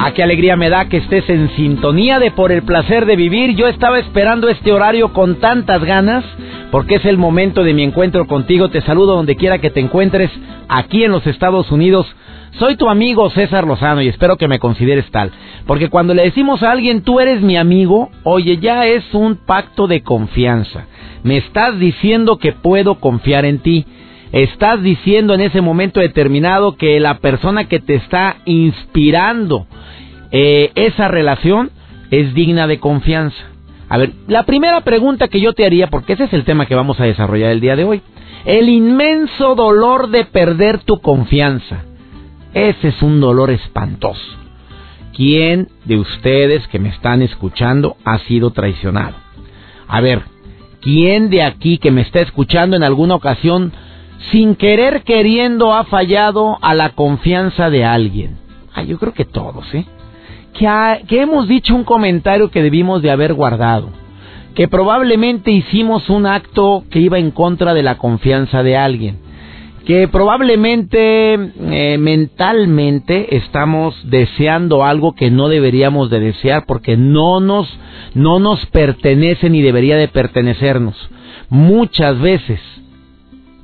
A qué alegría me da que estés en sintonía de por el placer de vivir. Yo estaba esperando este horario con tantas ganas porque es el momento de mi encuentro contigo. Te saludo donde quiera que te encuentres aquí en los Estados Unidos. Soy tu amigo César Lozano y espero que me consideres tal. Porque cuando le decimos a alguien tú eres mi amigo, oye, ya es un pacto de confianza. Me estás diciendo que puedo confiar en ti. Estás diciendo en ese momento determinado que la persona que te está inspirando eh, esa relación es digna de confianza. A ver, la primera pregunta que yo te haría, porque ese es el tema que vamos a desarrollar el día de hoy, el inmenso dolor de perder tu confianza. Ese es un dolor espantoso. ¿Quién de ustedes que me están escuchando ha sido traicionado? A ver, ¿quién de aquí que me está escuchando en alguna ocasión, sin querer queriendo, ha fallado a la confianza de alguien? Ah, yo creo que todos, ¿eh? que, hemos dicho un comentario que debimos de haber guardado, que probablemente hicimos un acto que iba en contra de la confianza de alguien, que probablemente eh, mentalmente estamos deseando algo que no deberíamos de desear porque no nos no nos pertenece ni debería de pertenecernos. Muchas veces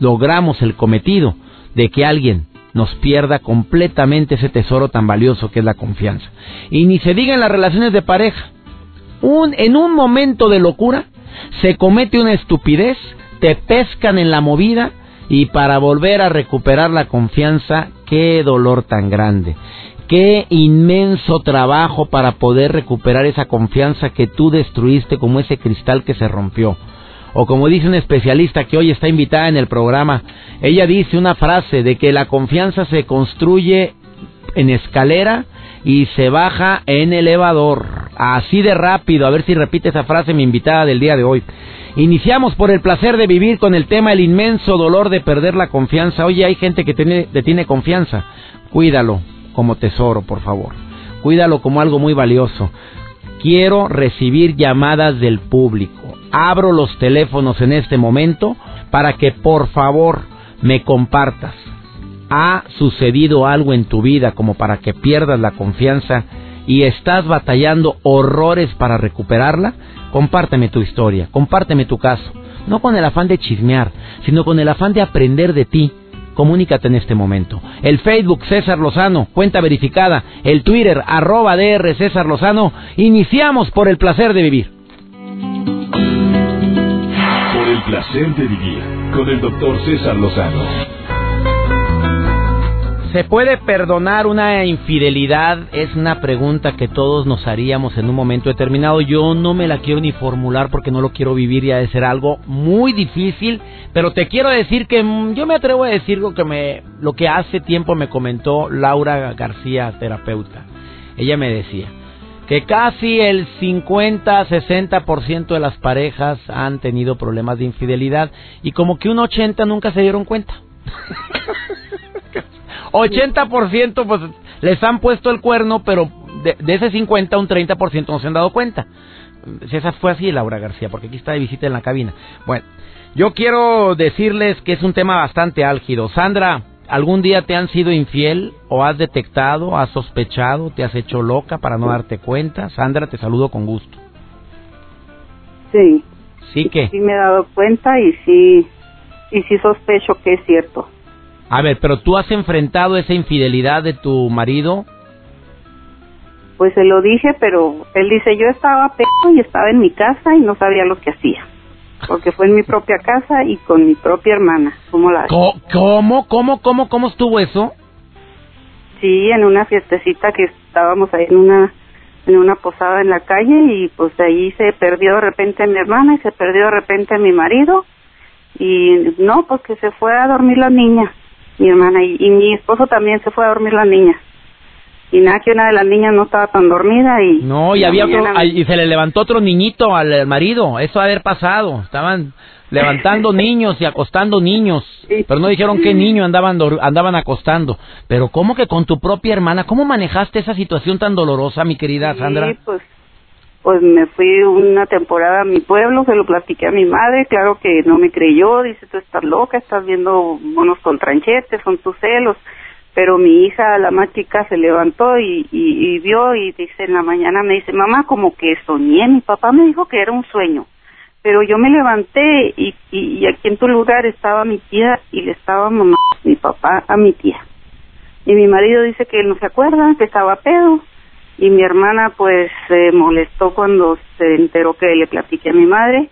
logramos el cometido de que alguien nos pierda completamente ese tesoro tan valioso que es la confianza. Y ni se diga en las relaciones de pareja. Un, en un momento de locura se comete una estupidez, te pescan en la movida y para volver a recuperar la confianza, qué dolor tan grande. Qué inmenso trabajo para poder recuperar esa confianza que tú destruiste como ese cristal que se rompió. O como dice un especialista que hoy está invitada en el programa, ella dice una frase de que la confianza se construye en escalera y se baja en elevador. Así de rápido, a ver si repite esa frase mi invitada del día de hoy. Iniciamos por el placer de vivir con el tema el inmenso dolor de perder la confianza. Oye, hay gente que tiene, tiene confianza. Cuídalo como tesoro, por favor. Cuídalo como algo muy valioso. Quiero recibir llamadas del público abro los teléfonos en este momento para que por favor me compartas. ¿Ha sucedido algo en tu vida como para que pierdas la confianza y estás batallando horrores para recuperarla? Compárteme tu historia, compárteme tu caso. No con el afán de chismear, sino con el afán de aprender de ti. Comunícate en este momento. El Facebook César Lozano, cuenta verificada. El Twitter arroba DR César Lozano. Iniciamos por el placer de vivir el placer de vivir con el doctor César Lozano. ¿Se puede perdonar una infidelidad? Es una pregunta que todos nos haríamos en un momento determinado. Yo no me la quiero ni formular porque no lo quiero vivir y ha de ser algo muy difícil. Pero te quiero decir que mm, yo me atrevo a decir lo que, me, lo que hace tiempo me comentó Laura García, terapeuta. Ella me decía, que casi el 50-60% de las parejas han tenido problemas de infidelidad y como que un 80 nunca se dieron cuenta. 80% pues les han puesto el cuerno, pero de, ese 50 un 30% no se han dado cuenta. Si esa fue así, Laura García, porque aquí está de visita en la cabina. Bueno, yo quiero decirles que es un tema bastante álgido. Sandra, ¿Algún día te han sido infiel o has detectado, has sospechado, te has hecho loca para no darte cuenta? Sandra, te saludo con gusto. Sí. ¿Sí que? Sí me he dado cuenta y sí, y sí sospecho que es cierto. A ver, pero tú has enfrentado esa infidelidad de tu marido. Pues se lo dije, pero él dice, yo estaba pedo y estaba en mi casa y no sabía lo que hacía porque fue en mi propia casa y con mi propia hermana. ¿Cómo la ¿Cómo? ¿Cómo? ¿Cómo? ¿Cómo estuvo eso? Sí, en una fiestecita que estábamos ahí en una en una posada en la calle y pues de ahí se perdió de repente mi hermana y se perdió de repente mi marido y no, pues que se fue a dormir la niña. mi hermana, y, y mi esposo también se fue a dormir la niña y nada que una de las niñas no estaba tan dormida y no y había otro y se le levantó otro niñito al marido. Eso haber pasado. Estaban levantando niños y acostando niños. Pero no dijeron qué niño andaban andaban acostando. Pero cómo que con tu propia hermana cómo manejaste esa situación tan dolorosa mi querida Sandra sí, pues pues me fui una temporada a mi pueblo, se lo platiqué a mi madre, claro que no me creyó, dice, tú estás loca, estás viendo monos con tranchetes, son tus celos pero mi hija, la más chica, se levantó y, y, vio y dice en la mañana, me dice, mamá, como que soñé, mi papá me dijo que era un sueño, pero yo me levanté y, y, aquí en tu lugar estaba mi tía y le estaba mamá, mi papá a mi tía. Y mi marido dice que él no se acuerda, que estaba pedo, y mi hermana pues se molestó cuando se enteró que le platiqué a mi madre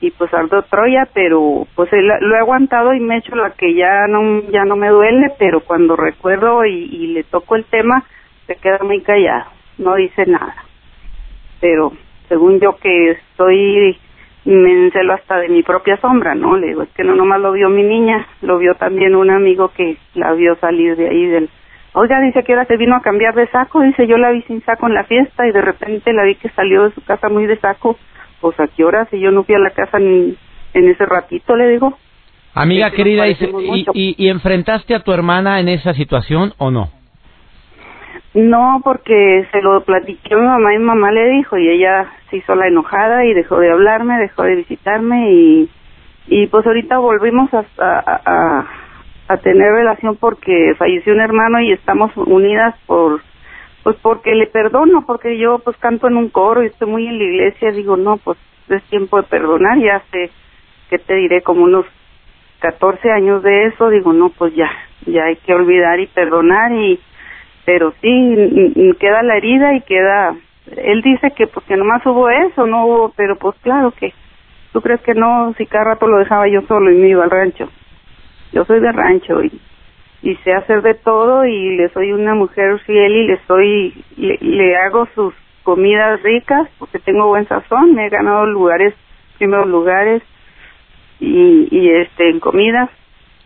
y pues algo Troya, pero pues lo he aguantado y me he hecho la que ya no ya no me duele, pero cuando recuerdo y, le toco el tema se queda muy callado, no dice nada. Pero según yo que estoy me encelo hasta de mi propia sombra, ¿no? Le digo, es que no nomás lo vio mi niña, lo vio también un amigo que la vio salir de ahí del... Oiga, dice que ahora se vino a cambiar de saco, dice, yo la vi sin saco en la fiesta y de repente la vi que salió de su casa muy de saco pues a qué hora si yo no fui a la casa en, en ese ratito, le digo. Amiga querida, y, y, y, enfrentaste a tu hermana en esa situación o no? No, porque se lo platiqué a mi mamá y mi mamá le dijo y ella se hizo la enojada y dejó de hablarme, dejó de visitarme y, y pues ahorita volvimos a, a, a tener relación porque falleció un hermano y estamos unidas por pues porque le perdono, porque yo pues canto en un coro y estoy muy en la iglesia, digo, no, pues es tiempo de perdonar, ya hace, que te diré, como unos 14 años de eso, digo, no, pues ya, ya hay que olvidar y perdonar y, pero sí, queda la herida y queda, él dice que pues que nomás hubo eso, no hubo, pero pues claro que, ¿tú crees que no? Si cada rato lo dejaba yo solo y me iba al rancho. Yo soy de rancho y y sé hacer de todo y le soy una mujer fiel y le soy le, hago sus comidas ricas porque tengo buen sazón me he ganado lugares primeros lugares y, y este en comidas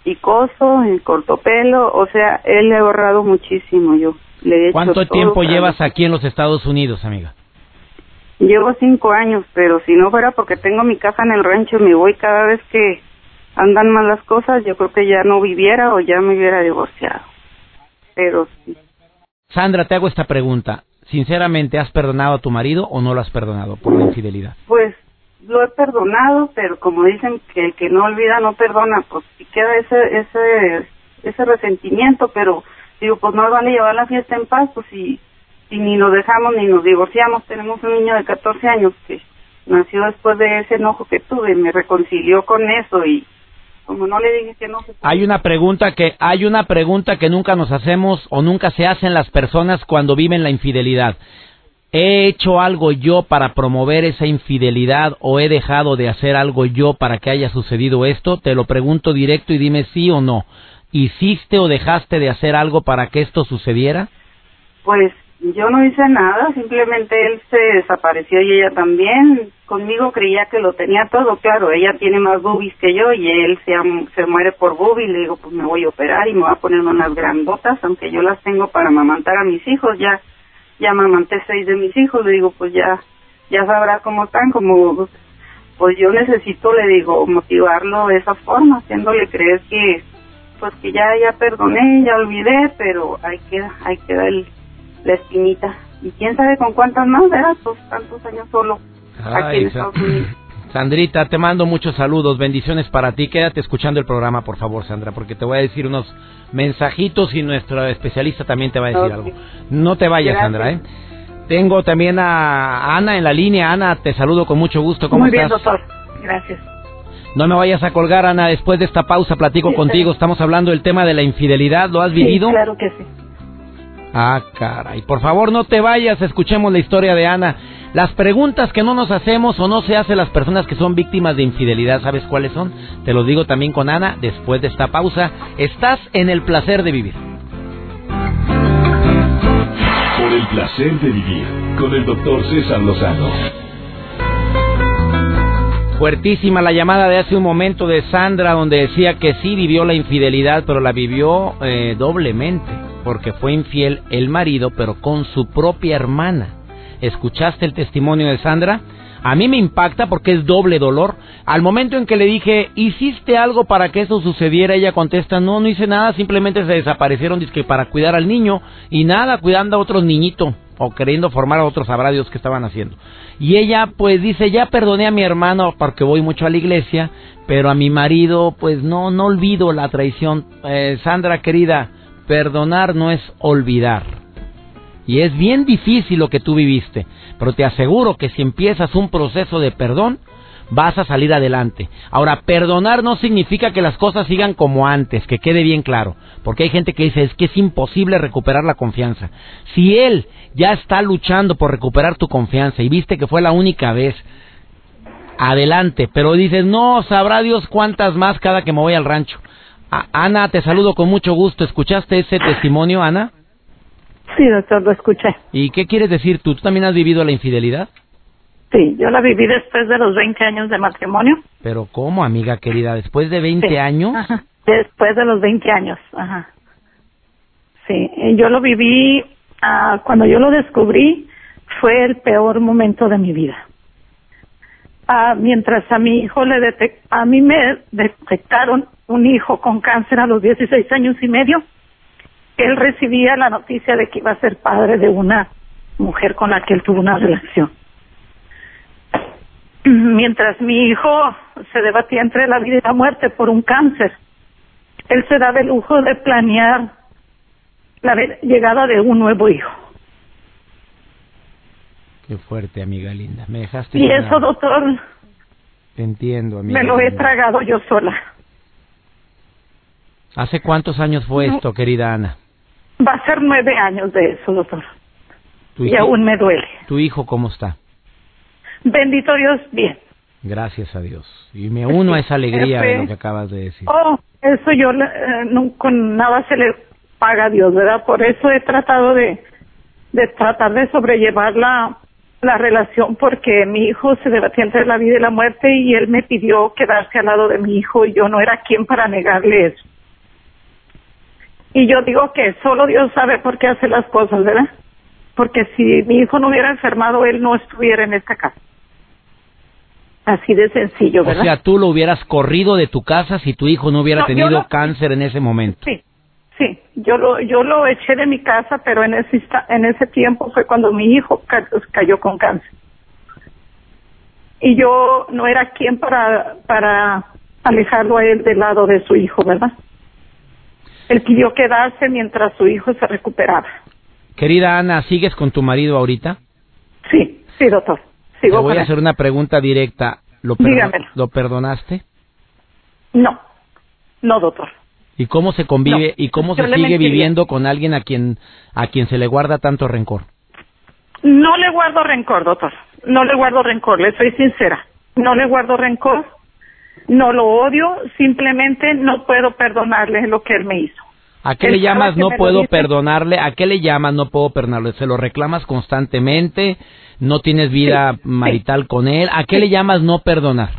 y coso en cortopelo o sea él le ha ahorrado muchísimo yo le he ¿Cuánto tiempo llevas aquí en los Estados Unidos amiga? Llevo cinco años, pero si no fuera porque tengo mi casa en el rancho, me voy cada vez que andan mal las cosas, yo creo que ya no viviera o ya me hubiera divorciado. Pero sí. Sandra, te hago esta pregunta. Sinceramente, ¿has perdonado a tu marido o no lo has perdonado por la infidelidad? Pues lo he perdonado, pero como dicen que el que no olvida no perdona, pues si queda ese ese ese resentimiento, pero digo, pues no vale llevar la fiesta en paz, pues si, si ni nos dejamos ni nos divorciamos, tenemos un niño de 14 años que nació después de ese enojo que tuve, me reconcilió con eso y como no le dije que no hay una pregunta que hay una pregunta que nunca nos hacemos o nunca se hacen las personas cuando viven la infidelidad. He hecho algo yo para promover esa infidelidad o he dejado de hacer algo yo para que haya sucedido esto te lo pregunto directo y dime sí o no. Hiciste o dejaste de hacer algo para que esto sucediera pues yo no hice nada, simplemente él se desapareció y ella también. Conmigo creía que lo tenía todo, claro, ella tiene más boobies que yo y él se, se muere por boobies. Le digo, pues me voy a operar y me voy a poner unas grandotas, aunque yo las tengo para amamantar a mis hijos. Ya ya amamanté seis de mis hijos, le digo, pues ya ya sabrá cómo están, como pues yo necesito, le digo, motivarlo de esa forma, haciéndole creer que pues que ya ya perdoné, ya olvidé, pero hay que hay que dar el la espinita. Y quién sabe con cuántas más, ¿verdad? Pues tantos años solo aquí en Estados Unidos. Sandrita, te mando muchos saludos, bendiciones para ti. Quédate escuchando el programa, por favor, Sandra, porque te voy a decir unos mensajitos y nuestro especialista también te va a decir algo. No te vayas, Sandra, ¿eh? Tengo también a Ana en la línea. Ana, te saludo con mucho gusto. ¿Cómo Muy estás? bien, doctor. Gracias. No me vayas a colgar, Ana. Después de esta pausa platico contigo. Estamos hablando del tema de la infidelidad. ¿Lo has vivido? Sí, claro que sí. Ah, caray. Por favor, no te vayas, escuchemos la historia de Ana. Las preguntas que no nos hacemos o no se hacen las personas que son víctimas de infidelidad, ¿sabes cuáles son? Te lo digo también con Ana después de esta pausa. Estás en el placer de vivir. Por el placer de vivir con el doctor César Lozano. Fuertísima la llamada de hace un momento de Sandra donde decía que sí vivió la infidelidad, pero la vivió eh, doblemente, porque fue infiel el marido, pero con su propia hermana. ¿Escuchaste el testimonio de Sandra? A mí me impacta porque es doble dolor. Al momento en que le dije, ¿hiciste algo para que eso sucediera? Ella contesta, no, no hice nada, simplemente se desaparecieron que para cuidar al niño y nada, cuidando a otros niñitos o queriendo formar a otros sabrá que estaban haciendo. Y ella pues dice, ya perdoné a mi hermano porque voy mucho a la iglesia, pero a mi marido pues no, no olvido la traición. Eh, Sandra querida, perdonar no es olvidar. Y es bien difícil lo que tú viviste, pero te aseguro que si empiezas un proceso de perdón, vas a salir adelante. Ahora, perdonar no significa que las cosas sigan como antes, que quede bien claro, porque hay gente que dice es que es imposible recuperar la confianza. Si él ya está luchando por recuperar tu confianza y viste que fue la única vez, adelante, pero dices, no, sabrá Dios cuántas más cada que me voy al rancho. Ana, te saludo con mucho gusto. ¿Escuchaste ese testimonio, Ana? Sí, doctor, lo escuché. ¿Y qué quieres decir tú? ¿Tú también has vivido la infidelidad? Sí, yo la viví después de los 20 años de matrimonio. Pero ¿cómo, amiga querida? ¿Después de 20 años? Ajá. Después de los 20 años, ajá. Sí, yo lo viví, ah, cuando yo lo descubrí, fue el peor momento de mi vida. Mientras a mi hijo le detect, a mí me detectaron un hijo con cáncer a los 16 años y medio, él recibía la noticia de que iba a ser padre de una mujer con la que él tuvo una relación mientras mi hijo se debatía entre la vida y la muerte por un cáncer, él se daba el lujo de planear la llegada de un nuevo hijo. Qué fuerte, amiga linda. Me dejaste. Y eso, doctor. Te entiendo, amiga. Me lo he tragado yo sola. ¿Hace cuántos años fue esto, querida Ana? Va a ser nueve años de eso, doctor. Y aún me duele. ¿Tu hijo cómo está? Bendito Dios, bien. Gracias a Dios. Y me uno a esa alegría de lo que acabas de decir. Oh, eso yo eh, no, con nada se le paga a Dios, ¿verdad? Por eso he tratado de, de tratar de sobrellevar la, la relación porque mi hijo se debatía entre la vida y la muerte y él me pidió quedarse al lado de mi hijo y yo no era quien para negarle eso. Y yo digo que solo Dios sabe por qué hace las cosas, ¿verdad? Porque si mi hijo no hubiera enfermado, él no estuviera en esta casa. Así de sencillo, ¿verdad? O sea, tú lo hubieras corrido de tu casa si tu hijo no hubiera tenido cáncer en ese momento. Sí, sí. Yo lo, yo lo eché de mi casa, pero en ese, en ese tiempo fue cuando mi hijo cayó con cáncer. Y yo no era quien para, para alejarlo a él del lado de su hijo, ¿verdad? Él pidió quedarse mientras su hijo se recuperaba. Querida Ana, ¿sigues con tu marido ahorita? Sí, sí, doctor. Te voy a hacer una pregunta directa. ¿Lo, ¿Lo perdonaste? No, no, doctor. ¿Y cómo se convive y cómo se sigue viviendo con alguien a quien a quien se le guarda tanto rencor? No le guardo rencor, doctor. No le guardo rencor, le soy sincera. No le guardo rencor. No lo odio, simplemente no puedo perdonarle lo que él me hizo. ¿A qué le llamas no puedo perdonarle? ¿A qué le llamas no puedo perdonarle? ¿Se lo reclamas constantemente? ¿No tienes vida marital con él? ¿A qué le llamas no perdonar?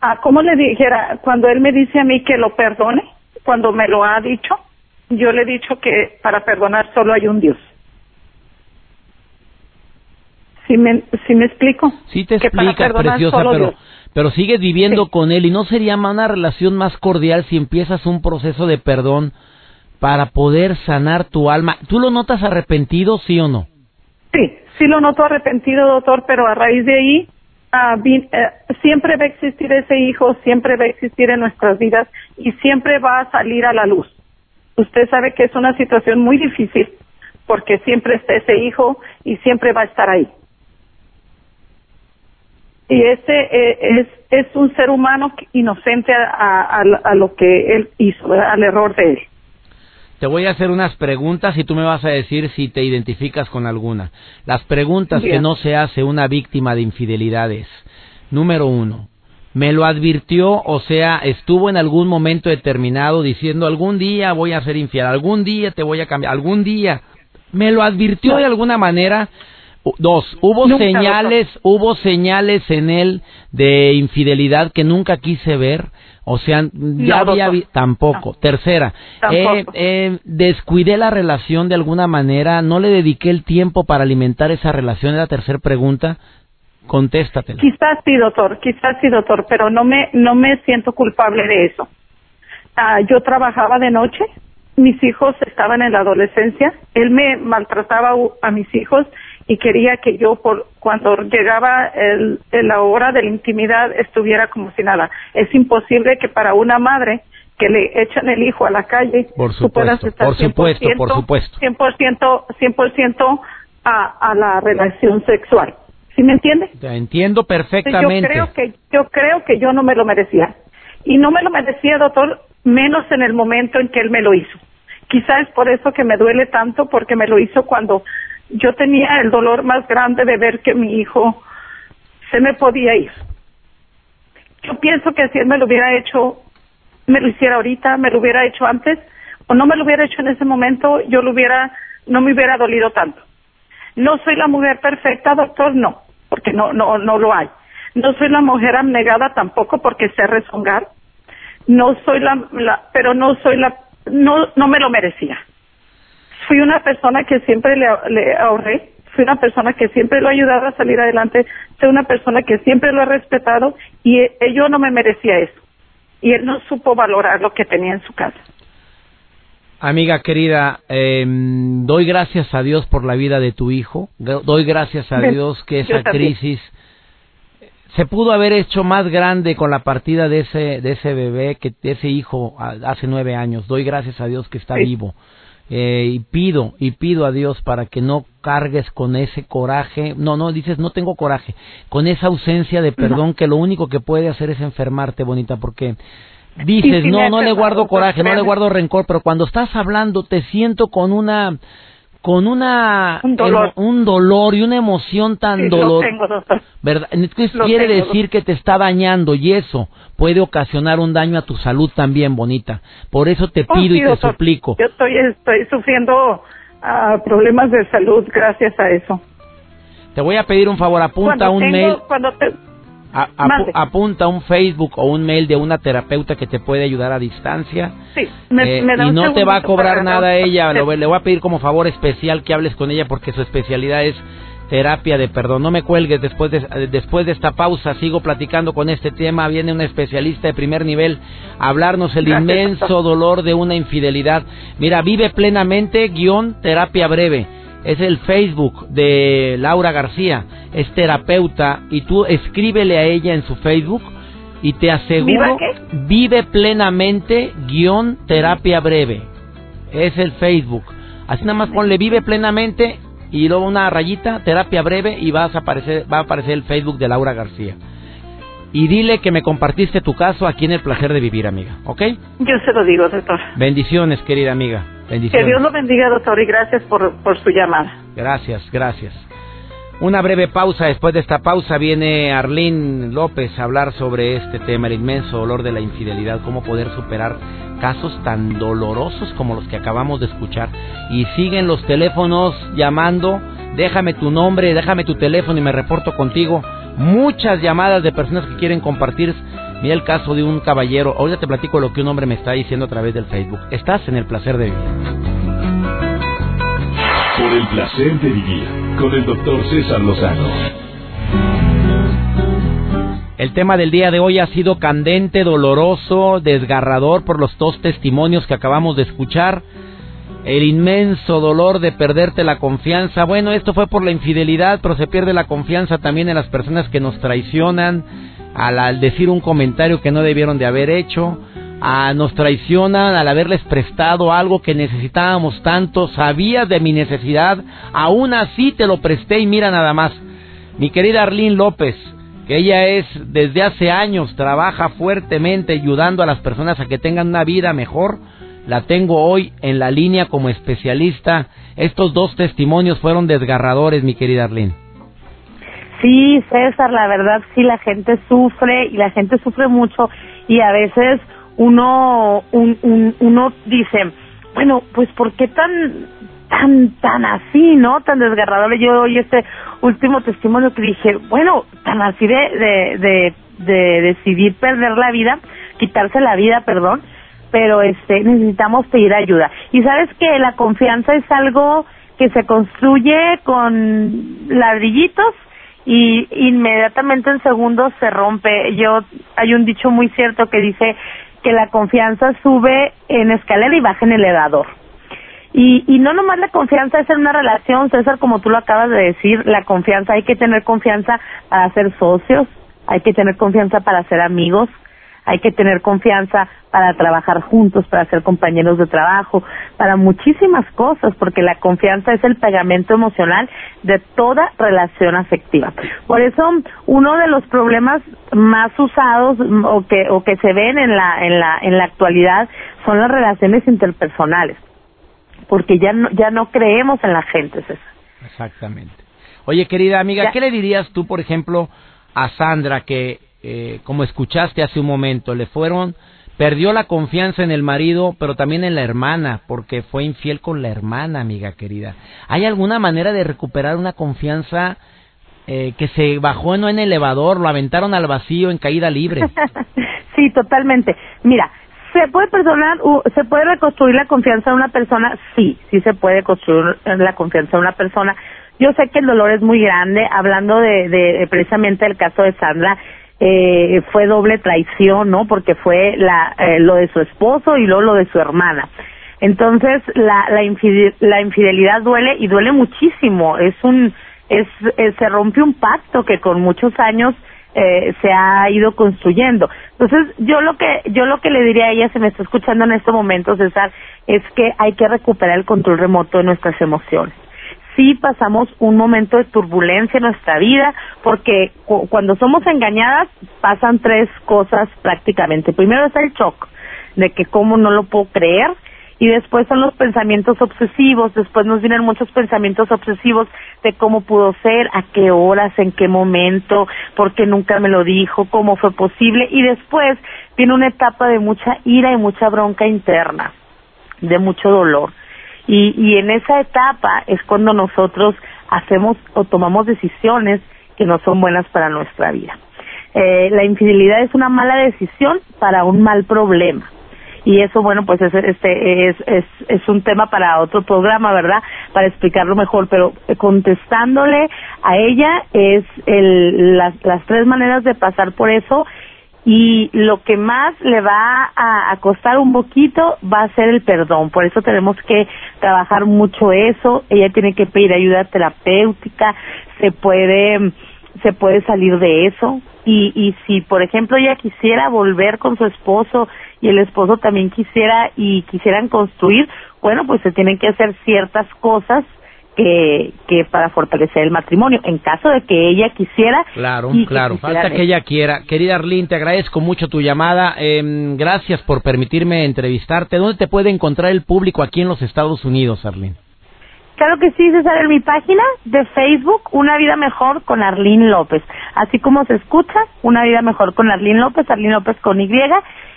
Ah, ¿cómo le dijera? Cuando él me dice a mí que lo perdone, cuando me lo ha dicho, yo le he dicho que para perdonar solo hay un Dios. ¿Sí me, si me explico? Sí te explicas, preciosa, pero, pero sigues viviendo con él y no sería una relación más cordial si empiezas un proceso de perdón para poder sanar tu alma. ¿Tú lo notas arrepentido, sí o no? Sí, sí lo noto arrepentido, doctor, pero a raíz de ahí ah, eh, siempre va a existir ese hijo, siempre va a existir en nuestras vidas y siempre va a salir a la luz. Usted sabe que es una situación muy difícil porque siempre está ese hijo y siempre va a estar ahí. Y ese eh, es, es un ser humano inocente a lo que él hizo, al error de él. Te voy a hacer unas preguntas y tú me vas a decir si te identificas con alguna. Las preguntas que no se hace una víctima de infidelidades. Número uno, ¿me lo advirtió? O sea, ¿estuvo en algún momento determinado diciendo algún día voy a ser infiel, algún día te voy a cambiar, algún día? ¿Me lo advirtió de alguna manera? Dos, hubo señales, hubo señales en él de infidelidad que nunca quise ver. O sea, ya había tampoco. Tercera, eh, eh, descuidé la relación de alguna manera, no le dediqué el tiempo para alimentar esa relación. La tercera pregunta. Contéstate. Quizás sí, doctor, quizás sí, doctor, pero no me no me siento culpable de eso. Ah, yo trabajaba de noche, mis hijos estaban en la adolescencia, él me maltrataba a mis hijos y quería que yo por cuando llegaba el, la hora de la intimidad estuviera como si nada. Es imposible que para una madre que le echan el hijo a la calle, por supuesto, por supuesto, por supuesto, 100%, 100% a, a la relación sexual. ¿Sí me entiende? Entiendo perfectamente. Yo creo que yo creo que yo no me lo merecía. Y no me lo merecía, doctor, menos en el momento en que él me lo hizo. Quizás es por eso que me duele tanto porque me lo hizo cuando yo tenía el dolor más grande de ver que mi hijo se me podía ir. Yo pienso que si él me lo hubiera hecho, me lo hiciera ahorita, me lo hubiera hecho antes, o no me lo hubiera hecho en ese momento, yo lo hubiera, no me hubiera dolido tanto. No soy la mujer perfecta, doctor, no, porque no, no, no lo hay. No soy la mujer abnegada tampoco porque sé rezongar. No soy la, la pero no soy la, no, no me lo merecía fui una persona que siempre le, ahorré, fui una persona que siempre lo ha ayudado a salir adelante, soy una persona que siempre lo ha respetado y e, yo no me merecía eso. Y él no supo valorar lo que tenía en su casa. Amiga querida, em, doy gracias a Dios por la vida de tu hijo, doy gracias a Dios que esa crisis se pudo haber hecho más grande con la partida de ese de ese bebé que de ese hijo hace nueve años. Doy gracias a Dios que está vivo. Eh, y pido y pido a Dios para que no cargues con ese coraje, no, no, dices no tengo coraje, con esa ausencia de perdón que lo único que puede hacer es enfermarte, bonita, porque dices, no, no le guardo coraje, no le guardo rencor, pero cuando estás hablando te siento con una con una un dolor, un dolor y una emoción tan dolorosa. ¿Verdad? quiere decir que te está dañando y eso puede ocasionar un daño a tu salud también, bonita. Por eso te oh, pido y te suplico. Yo estoy, estoy sufriendo ah, problemas de salud gracias a eso. Te voy a pedir un favor, apunta un mail. Cuando te, apunta un Facebook o un mail de una terapeuta que te puede ayudar a distancia. Sí, me, eh, y no te va a cobrar nada ella. le voy a pedir como favor especial que hables con ella porque su especialidad es terapia de perdón. No me cuelgues después de, después de esta pausa. Sigo platicando con este tema. Viene una especialista de primer nivel a hablarnos el inmenso dolor de una infidelidad. Mira, vive plenamente guion terapia breve es el Facebook de Laura García, es terapeuta y tú escríbele a ella en su Facebook y te aseguro vive plenamente guion terapia breve. Es el Facebook. Así nada más ponle vive plenamente y luego una rayita terapia breve y vas a aparecer, va a aparecer el Facebook de Laura García. Y dile que me compartiste tu caso aquí en el placer de vivir, amiga, ¿ok? Yo se lo digo, doctor. Bendiciones, querida amiga. Que Dios lo bendiga, doctor, y gracias por, por su llamada. Gracias, gracias. Una breve pausa. Después de esta pausa viene Arlene López a hablar sobre este tema, el inmenso dolor de la infidelidad, cómo poder superar casos tan dolorosos como los que acabamos de escuchar. Y siguen los teléfonos llamando. Déjame tu nombre, déjame tu teléfono y me reporto contigo. Muchas llamadas de personas que quieren compartir Mira el caso de un caballero. Ahorita te platico lo que un hombre me está diciendo a través del Facebook. Estás en el placer de vivir. Por el placer de vivir con el doctor César Lozano. El tema del día de hoy ha sido candente, doloroso, desgarrador por los dos testimonios que acabamos de escuchar. El inmenso dolor de perderte la confianza. Bueno, esto fue por la infidelidad, pero se pierde la confianza también en las personas que nos traicionan al, decir un comentario que no debieron de haber hecho, a, nos traicionan al haberles prestado algo que necesitábamos tanto, sabías de mi necesidad, aún así te lo presté y mira nada más. Mi querida Arlene López, que ella es desde hace años, trabaja fuertemente ayudando a las personas a que tengan una vida mejor, la tengo hoy en la línea como especialista. Estos dos testimonios fueron desgarradores, mi querida Arlene. Sí, César, la verdad sí la gente sufre y la gente sufre mucho y a veces uno un, uno dice, bueno, pues ¿por qué tan tan, tan así, ¿no? Tan desgarrador. Yo oí este último testimonio que dije, bueno, tan así de, de, de, de decidir perder la vida, quitarse la vida, perdón, pero este necesitamos pedir ayuda. Y sabes que la confianza es algo que se construye con ladrillitos y inmediatamente en segundos se rompe. Yo hay un dicho muy cierto que dice que la confianza sube en escalera y baja en elevador. Y, y no nomás la confianza es en una relación, César, como tú lo acabas de decir, la confianza, hay que tener confianza para ser socios, hay que tener confianza para ser amigos, hay que tener confianza para trabajar juntos, para ser compañeros de trabajo, para muchísimas cosas, porque la confianza es el pegamento emocional de toda relación afectiva. Por eso, uno de los problemas más usados o que, o que se ven en la, en la, en la actualidad son las relaciones interpersonales, porque ya no, ya no creemos en la gente, César. Exactamente. Oye, querida amiga, ¿qué le dirías tú, por ejemplo, a Sandra que eh, como escuchaste hace un momento, le fueron, perdió la confianza en el marido, pero también en la hermana, porque fue infiel con la hermana, amiga querida. ¿Hay alguna manera de recuperar una confianza eh, que se bajó no en elevador, lo aventaron al vacío en caída libre? sí, totalmente. Mira, ¿Se puede perdonar, se puede reconstruir la confianza de una persona? Sí, sí se puede construir la confianza de una persona. Yo sé que el dolor es muy grande, hablando de, de precisamente el caso de Sandra, eh, fue doble traición, ¿no? Porque fue la, eh, lo de su esposo y luego lo de su hermana. Entonces, la, la, infidelidad duele y duele muchísimo. Es un, es, se rompe un pacto que con muchos años eh, se ha ido construyendo. Entonces, yo lo que, yo lo que le diría a ella, se me está escuchando en este momento, César, es que hay que recuperar el control remoto de nuestras emociones sí pasamos un momento de turbulencia en nuestra vida, porque cuando somos engañadas pasan tres cosas prácticamente. Primero es el shock de que cómo no lo puedo creer, y después son los pensamientos obsesivos, después nos vienen muchos pensamientos obsesivos de cómo pudo ser, a qué horas, en qué momento, por qué nunca me lo dijo, cómo fue posible, y después viene una etapa de mucha ira y mucha bronca interna, de mucho dolor. Y, y en esa etapa es cuando nosotros hacemos o tomamos decisiones que no son buenas para nuestra vida. Eh, la infidelidad es una mala decisión para un mal problema. Y eso, bueno, pues es, este, es, es, es un tema para otro programa, ¿verdad? Para explicarlo mejor, pero contestándole a ella es el, las, las tres maneras de pasar por eso y lo que más le va a, costar un poquito va a ser el perdón. Por eso tenemos que trabajar mucho eso. Ella tiene que pedir ayuda terapéutica, se puede se puede salir de eso y y si por ejemplo ella quisiera volver con su esposo y el esposo también quisiera y quisieran construir, bueno, pues se tienen que hacer ciertas cosas que, que para fortalecer el matrimonio, en caso de que ella quisiera. Claro, claro, falta que ella quiera. Querida Arlene, te agradezco mucho tu llamada. Eh, gracias por permitirme entrevistarte. ¿Dónde te puede encontrar el público aquí en los Estados Unidos, Arlene? Claro que sí, César, en mi página de Facebook, Una Vida Mejor con Arlene López. Así como se escucha, Una Vida Mejor con Arlene López, Arlene López con Y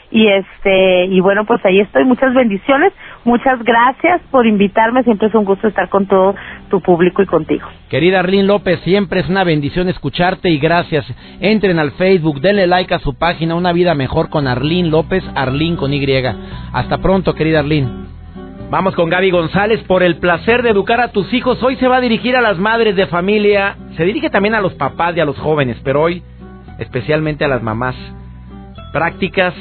y este y bueno pues ahí estoy muchas bendiciones muchas gracias por invitarme. Siempre es un gusto estar con todo tu público y contigo. Querida Arlene López siempre es una bendición escucharte y gracias. Entren al Facebook denle like a su página una vida mejor con Arlene López Arlene con Y. Hasta pronto querida Arlene. Vamos con Gaby González por el placer de educar a tus hijos. Hoy se va a dirigir a las madres de familia, se dirige también a los papás y a los jóvenes, pero hoy especialmente a las mamás. Prácticas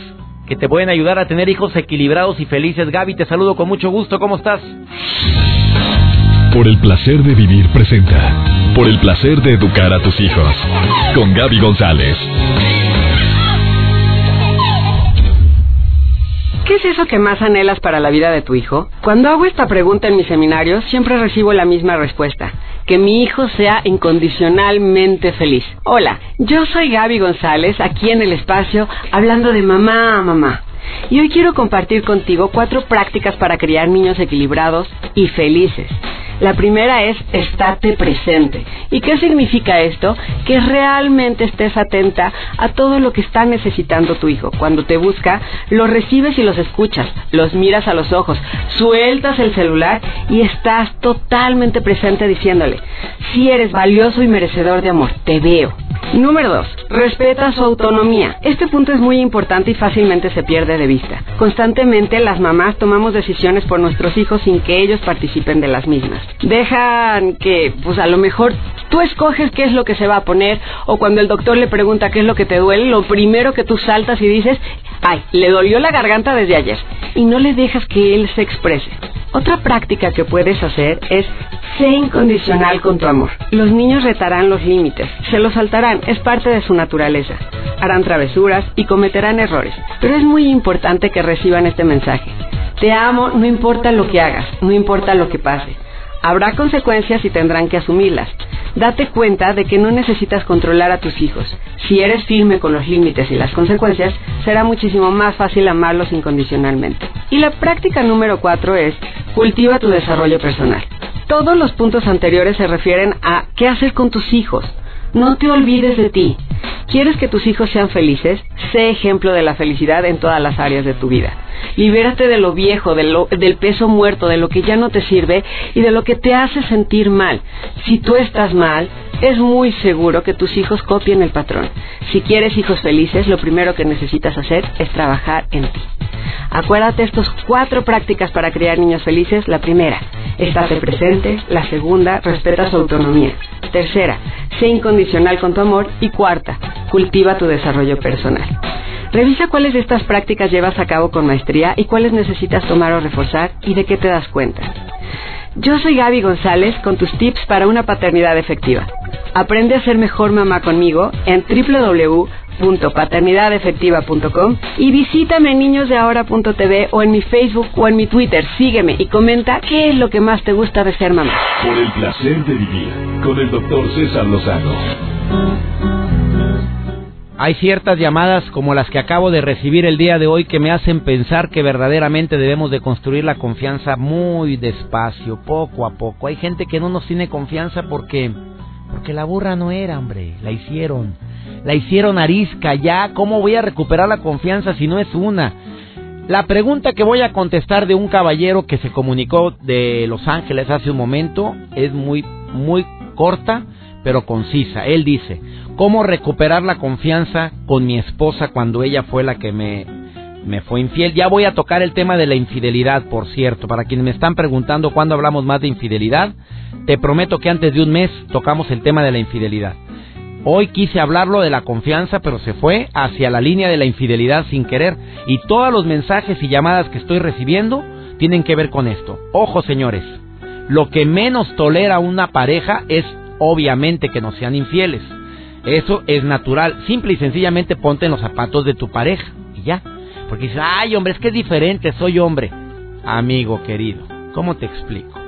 que te pueden ayudar a tener hijos equilibrados y felices. Gaby, te saludo con mucho gusto. ¿Cómo estás? Por el placer de vivir presenta. Por el placer de educar a tus hijos. Con Gaby González. ¿Qué es eso que más anhelas para la vida de tu hijo? Cuando hago esta pregunta en mis seminarios, siempre recibo la misma respuesta. Que mi hijo sea incondicionalmente feliz. Hola, yo soy Gaby González, aquí en el espacio, hablando de mamá a mamá. Y hoy quiero compartir contigo cuatro prácticas para criar niños equilibrados y felices. La primera es estate presente. ¿Y qué significa esto? Que realmente estés atenta a todo lo que está necesitando tu hijo. Cuando te busca, los recibes y los escuchas, los miras a los ojos, sueltas el celular y estás totalmente presente diciéndole, si eres valioso y merecedor de amor, te veo. Número 2. Respeta su autonomía. Este punto es muy importante y fácilmente se pierde de vista. Constantemente las mamás tomamos decisiones por nuestros hijos sin que ellos participen de las mismas. Dejan que, pues a lo mejor tú escoges qué es lo que se va a poner o cuando el doctor le pregunta qué es lo que te duele, lo primero que tú saltas y dices, ay, le dolió la garganta desde ayer. Y no le dejas que él se exprese. Otra práctica que puedes hacer es sé incondicional con tu amor. Los niños retarán los límites, se los saltarán, es parte de su naturaleza. Harán travesuras y cometerán errores. Pero es muy importante que reciban este mensaje. Te amo, no importa lo que hagas, no importa lo que pase. Habrá consecuencias y tendrán que asumirlas. Date cuenta de que no necesitas controlar a tus hijos. Si eres firme con los límites y las consecuencias, será muchísimo más fácil amarlos incondicionalmente. Y la práctica número cuatro es cultiva tu desarrollo personal. Todos los puntos anteriores se refieren a qué hacer con tus hijos. No te olvides de ti. ¿Quieres que tus hijos sean felices? Sé ejemplo de la felicidad en todas las áreas de tu vida. Libérate de lo viejo, del peso muerto, de lo que ya no te sirve y de lo que te hace sentir mal. Si tú estás mal, es muy seguro que tus hijos copien el patrón. Si quieres hijos felices, lo primero que necesitas hacer es trabajar en ti. Acuérdate estas cuatro prácticas para criar niños felices. La primera, estate presente. La segunda, respeta su autonomía. Tercera, sé incondicional con tu amor. Y cuarta, cultiva tu desarrollo personal. Revisa cuáles de estas prácticas llevas a cabo con maestría y cuáles necesitas tomar o reforzar y de qué te das cuenta. Yo soy Gaby González con tus tips para una paternidad efectiva. Aprende a ser mejor mamá conmigo en www.paternidadefectiva.com y visítame en niñosdeahora.tv o en mi Facebook o en mi Twitter. Sígueme y comenta qué es lo que más te gusta de ser mamá. Por el placer de vivir con el doctor César Lozano. Hay ciertas llamadas como las que acabo de recibir el día de hoy que me hacen pensar que verdaderamente debemos de construir la confianza muy despacio, poco a poco. Hay gente que no nos tiene confianza porque porque la burra no era, hombre, la hicieron. La hicieron arisca ya, ¿cómo voy a recuperar la confianza si no es una? La pregunta que voy a contestar de un caballero que se comunicó de Los Ángeles hace un momento es muy muy corta, pero concisa. Él dice, cómo recuperar la confianza con mi esposa cuando ella fue la que me, me fue infiel. Ya voy a tocar el tema de la infidelidad, por cierto. Para quienes me están preguntando cuándo hablamos más de infidelidad, te prometo que antes de un mes tocamos el tema de la infidelidad. Hoy quise hablarlo de la confianza, pero se fue hacia la línea de la infidelidad sin querer. Y todos los mensajes y llamadas que estoy recibiendo tienen que ver con esto. Ojo, señores, lo que menos tolera una pareja es obviamente que no sean infieles. Eso es natural. Simple y sencillamente ponte en los zapatos de tu pareja y ya. Porque dices, ay hombre, es que es diferente, soy hombre. Amigo querido, ¿cómo te explico?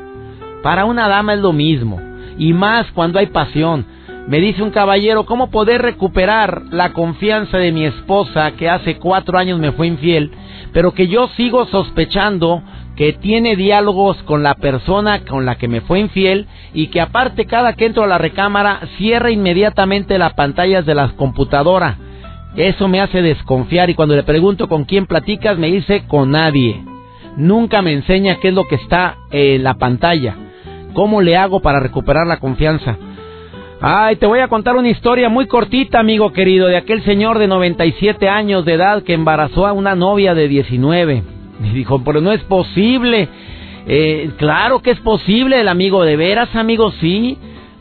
Para una dama es lo mismo. Y más cuando hay pasión. Me dice un caballero, ¿cómo poder recuperar la confianza de mi esposa que hace cuatro años me fue infiel, pero que yo sigo sospechando que tiene diálogos con la persona con la que me fue infiel y que aparte cada que entro a la recámara cierra inmediatamente las pantallas de la computadora. Eso me hace desconfiar y cuando le pregunto con quién platicas me dice con nadie. Nunca me enseña qué es lo que está en la pantalla. ¿Cómo le hago para recuperar la confianza? Ay, te voy a contar una historia muy cortita, amigo querido, de aquel señor de 97 años de edad que embarazó a una novia de 19 me dijo, pero no es posible. Eh, claro que es posible, el amigo, ¿de veras, amigo, sí?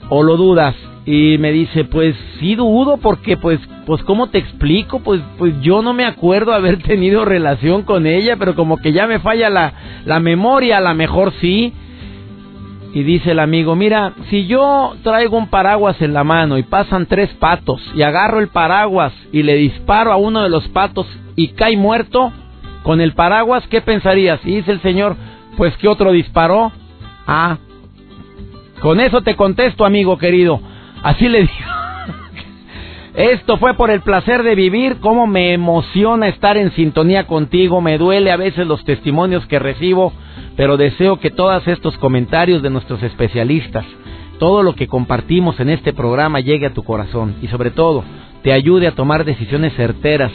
¿O lo dudas? Y me dice, pues sí dudo porque pues pues cómo te explico, pues pues yo no me acuerdo haber tenido relación con ella, pero como que ya me falla la la memoria, a lo mejor sí. Y dice el amigo, mira, si yo traigo un paraguas en la mano y pasan tres patos y agarro el paraguas y le disparo a uno de los patos y cae muerto, con el paraguas, ¿qué pensarías? Y dice el señor, pues que otro disparó. Ah, con eso te contesto, amigo querido. Así le digo. Esto fue por el placer de vivir, cómo me emociona estar en sintonía contigo, me duele a veces los testimonios que recibo, pero deseo que todos estos comentarios de nuestros especialistas, todo lo que compartimos en este programa llegue a tu corazón y sobre todo te ayude a tomar decisiones certeras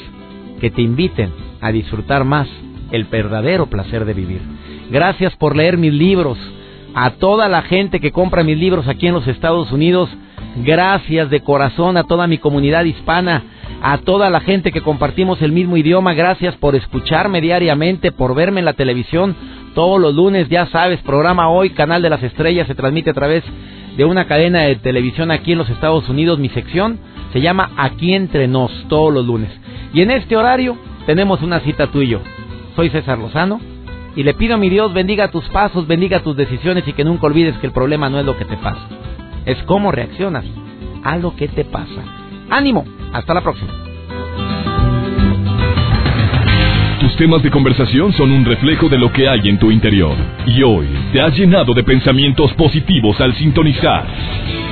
que te inviten a disfrutar más el verdadero placer de vivir. Gracias por leer mis libros. A toda la gente que compra mis libros aquí en los Estados Unidos, Gracias de corazón a toda mi comunidad hispana, a toda la gente que compartimos el mismo idioma. Gracias por escucharme diariamente, por verme en la televisión todos los lunes. Ya sabes, programa hoy, Canal de las Estrellas, se transmite a través de una cadena de televisión aquí en los Estados Unidos. Mi sección se llama Aquí entre nos, todos los lunes. Y en este horario tenemos una cita tú y yo. Soy César Lozano y le pido a mi Dios bendiga tus pasos, bendiga tus decisiones y que nunca olvides que el problema no es lo que te pasa es cómo reaccionas a lo que te pasa. Ánimo, hasta la próxima. Tus temas de conversación son un reflejo de lo que hay en tu interior. Y hoy te has llenado de pensamientos positivos al sintonizar.